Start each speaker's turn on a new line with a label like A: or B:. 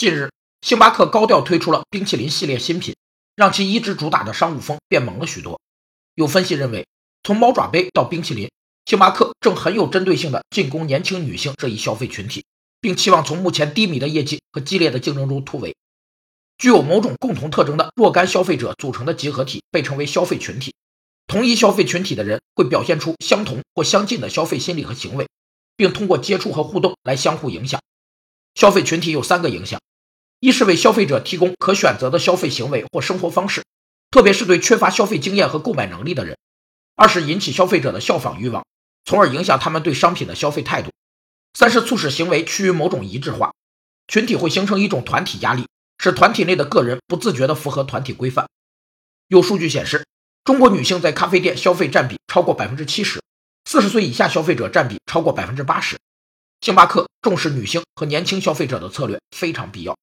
A: 近日，星巴克高调推出了冰淇淋系列新品，让其一直主打的商务风变萌了许多。有分析认为，从猫爪杯到冰淇淋，星巴克正很有针对性的进攻年轻女性这一消费群体，并期望从目前低迷的业绩和激烈的竞争中突围。具有某种共同特征的若干消费者组成的集合体被称为消费群体。同一消费群体的人会表现出相同或相近的消费心理和行为，并通过接触和互动来相互影响。消费群体有三个影响：一是为消费者提供可选择的消费行为或生活方式，特别是对缺乏消费经验和购买能力的人；二是引起消费者的效仿欲望，从而影响他们对商品的消费态度；三是促使行为趋于某种一致化，群体会形成一种团体压力，使团体内的个人不自觉地符合团体规范。有数据显示。中国女性在咖啡店消费占比超过百分之七十，四十岁以下消费者占比超过百分之八十。星巴克重视女性和年轻消费者的策略非常必要。